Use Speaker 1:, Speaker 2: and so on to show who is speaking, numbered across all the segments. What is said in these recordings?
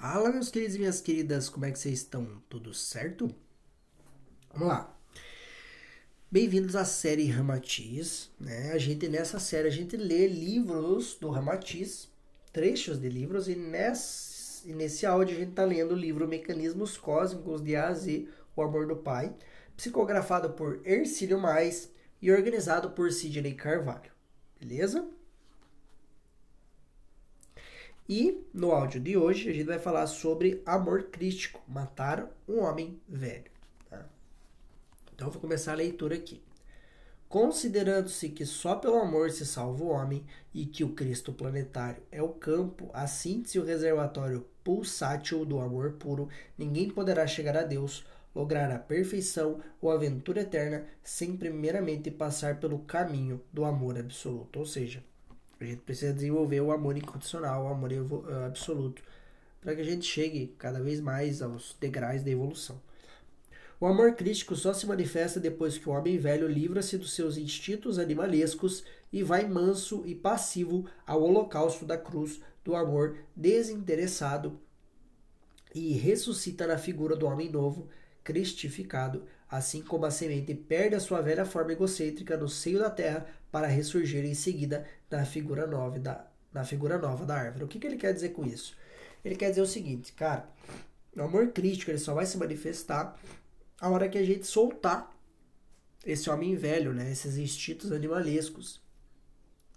Speaker 1: Fala, meus queridos e minhas queridas, como é que vocês estão? Tudo certo? Vamos lá. Bem-vindos à série Ramatiz, né? A gente nessa série a gente lê livros do Ramatiz, trechos de livros e nesse, nesse áudio a gente tá lendo o livro Mecanismos Cósmicos de A O Amor do Pai, psicografado por Ercílio Mais e organizado por Sidney Carvalho. Beleza? E no áudio de hoje a gente vai falar sobre amor crítico, matar um homem velho. Tá? Então vou começar a leitura aqui. Considerando-se que só pelo amor se salva o homem e que o Cristo planetário é o campo, a síntese e o reservatório pulsátil do amor puro, ninguém poderá chegar a Deus, lograr a perfeição ou a aventura eterna sem primeiramente passar pelo caminho do amor absoluto. Ou seja, a gente precisa desenvolver o amor incondicional, o amor eh, absoluto, para que a gente chegue cada vez mais aos degraus da evolução. O amor crítico só se manifesta depois que o homem velho livra-se dos seus instintos animalescos e vai manso e passivo ao holocausto da cruz do amor desinteressado e ressuscita na figura do homem novo, cristificado, assim como a semente perde a sua velha forma egocêntrica no seio da terra para ressurgir em seguida na figura nova da, na figura nova da árvore. O que, que ele quer dizer com isso? Ele quer dizer o seguinte, cara, o amor crítico ele só vai se manifestar a hora que a gente soltar esse homem velho, né, esses instintos animalescos,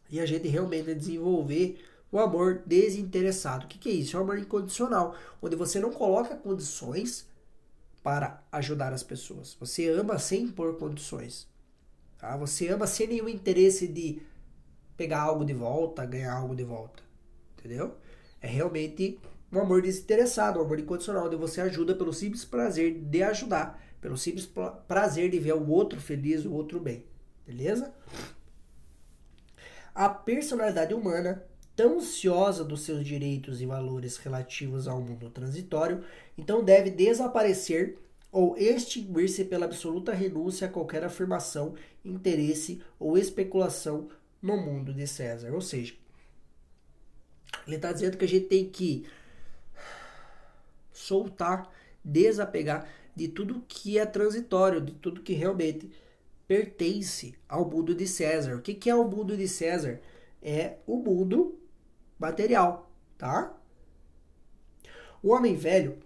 Speaker 1: e a gente realmente desenvolver o amor desinteressado. O que, que é isso? É o amor incondicional, onde você não coloca condições para ajudar as pessoas. Você ama sem impor condições. Tá? Você ama sem nenhum interesse de pegar algo de volta, ganhar algo de volta. Entendeu? É realmente um amor desinteressado, um amor incondicional, onde você ajuda pelo simples prazer de ajudar, pelo simples prazer de ver o outro feliz, o outro bem. Beleza? A personalidade humana tão ansiosa dos seus direitos e valores relativos ao mundo transitório, então deve desaparecer ou extinguir-se pela absoluta renúncia a qualquer afirmação, interesse ou especulação no mundo de César. Ou seja, ele está dizendo que a gente tem que soltar, desapegar de tudo que é transitório, de tudo que realmente pertence ao mundo de César. O que, que é o mundo de César? É o mundo material, tá? O homem velho,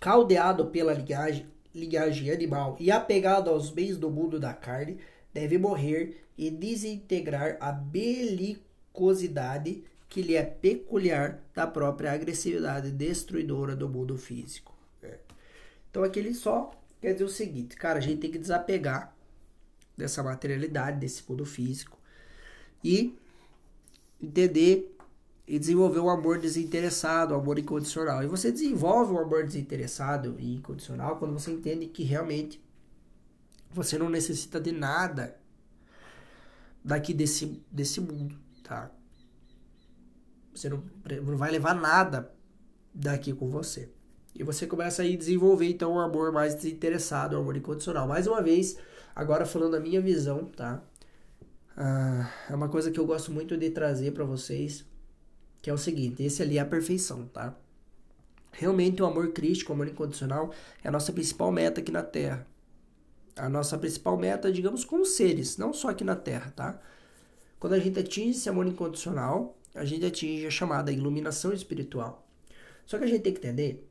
Speaker 1: caldeado pela ligagem, ligagem animal e apegado aos bens do mundo da carne, deve morrer e desintegrar a belicosidade que lhe é peculiar da própria agressividade destruidora do mundo físico. É. Então aqui ele só quer dizer o seguinte, cara, a gente tem que desapegar dessa materialidade, desse mundo físico e entender e desenvolver um amor desinteressado, um amor incondicional. E você desenvolve um amor desinteressado e incondicional quando você entende que realmente você não necessita de nada daqui desse, desse mundo, tá? Você não, não vai levar nada daqui com você. E você começa a desenvolver então um amor mais desinteressado, um amor incondicional. Mais uma vez, agora falando a minha visão, tá? Ah, é uma coisa que eu gosto muito de trazer para vocês, que é o seguinte, esse ali é a perfeição, tá? Realmente o amor crístico, o amor incondicional é a nossa principal meta aqui na Terra. A nossa principal meta, digamos, com os seres, não só aqui na Terra, tá? Quando a gente atinge esse amor incondicional, a gente atinge a chamada iluminação espiritual. Só que a gente tem que entender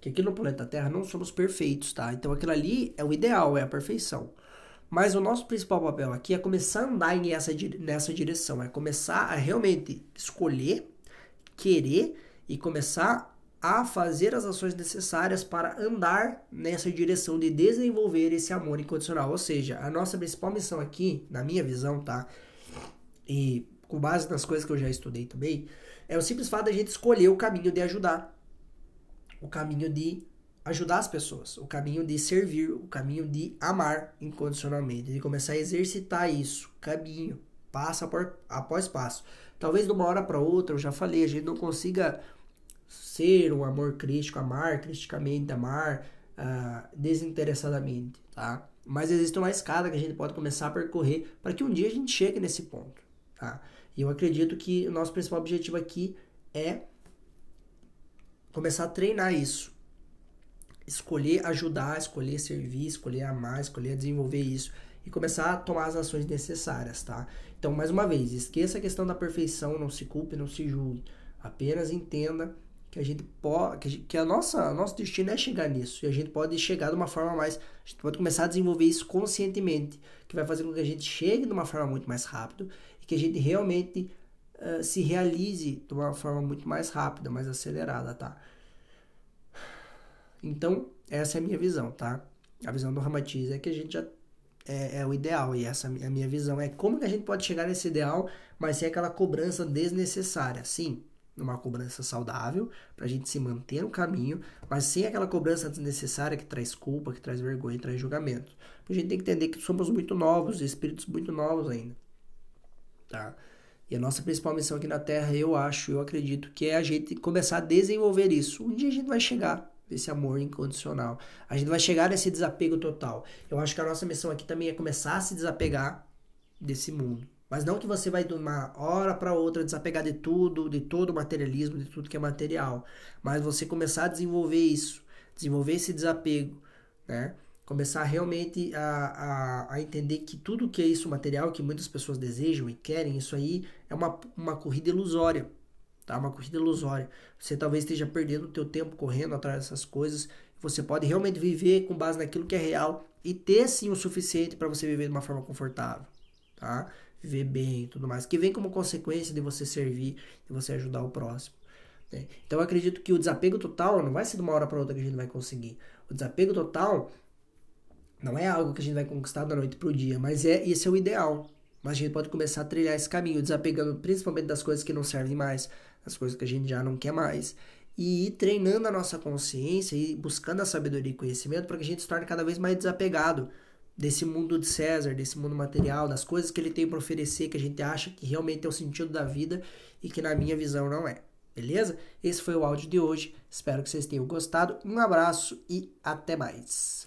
Speaker 1: que aqui no planeta Terra não somos perfeitos, tá? Então aquilo ali é o ideal, é a perfeição. Mas o nosso principal papel aqui é começar a andar nessa, nessa direção, é começar a realmente escolher, querer e começar a fazer as ações necessárias para andar nessa direção de desenvolver esse amor incondicional. Ou seja, a nossa principal missão aqui, na minha visão, tá? E com base nas coisas que eu já estudei também, é o simples fato da gente escolher o caminho de ajudar, o caminho de ajudar as pessoas, o caminho de servir, o caminho de amar incondicionalmente, de começar a exercitar isso, caminho, passo após passo. Talvez de uma hora para outra, eu já falei, a gente não consiga ser um amor crítico, amar criticamente, amar uh, desinteressadamente, tá? Mas existe uma escada que a gente pode começar a percorrer para que um dia a gente chegue nesse ponto, tá? E eu acredito que o nosso principal objetivo aqui é começar a treinar isso. Escolher ajudar, escolher servir, escolher amar, escolher desenvolver isso e começar a tomar as ações necessárias, tá? Então, mais uma vez, esqueça a questão da perfeição, não se culpe, não se julgue. Apenas entenda que a gente pode, que a nossa, nosso destino é chegar nisso e a gente pode chegar de uma forma mais, a gente pode começar a desenvolver isso conscientemente, que vai fazer com que a gente chegue de uma forma muito mais rápido e que a gente realmente uh, se realize de uma forma muito mais rápida, mais acelerada, tá? Então, essa é a minha visão, tá? A visão do Ramatiz é que a gente já é, é, o ideal. E essa é a minha visão é como que a gente pode chegar nesse ideal, mas sem aquela cobrança desnecessária. Sim, numa cobrança saudável, para a gente se manter no caminho, mas sem aquela cobrança desnecessária que traz culpa, que traz vergonha, que traz julgamento. A gente tem que entender que somos muito novos, espíritos muito novos ainda. Tá? E a nossa principal missão aqui na Terra, eu acho, eu acredito, que é a gente começar a desenvolver isso. Um dia a gente vai chegar desse amor incondicional. A gente vai chegar nesse desapego total. Eu acho que a nossa missão aqui também é começar a se desapegar desse mundo. Mas não que você vai de uma hora para outra desapegar de tudo, de todo o materialismo, de tudo que é material. Mas você começar a desenvolver isso, desenvolver esse desapego, né? Começar realmente a, a, a entender que tudo que é isso material, que muitas pessoas desejam e querem, isso aí é uma, uma corrida ilusória tá? Uma corrida ilusória. Você talvez esteja perdendo o teu tempo correndo atrás dessas coisas. Você pode realmente viver com base naquilo que é real e ter sim o suficiente para você viver de uma forma confortável, tá? Viver bem e tudo mais, que vem como consequência de você servir, de você ajudar o próximo. Né? Então eu acredito que o desapego total não vai ser de uma hora para outra que a gente vai conseguir. O desapego total não é algo que a gente vai conquistar da noite para o dia, mas é esse é o ideal. Mas a gente pode começar a trilhar esse caminho, desapegando principalmente das coisas que não servem mais, das coisas que a gente já não quer mais. E ir treinando a nossa consciência e buscando a sabedoria e conhecimento para que a gente se torne cada vez mais desapegado desse mundo de César, desse mundo material, das coisas que ele tem para oferecer, que a gente acha que realmente é o sentido da vida e que na minha visão não é. Beleza? Esse foi o áudio de hoje. Espero que vocês tenham gostado. Um abraço e até mais.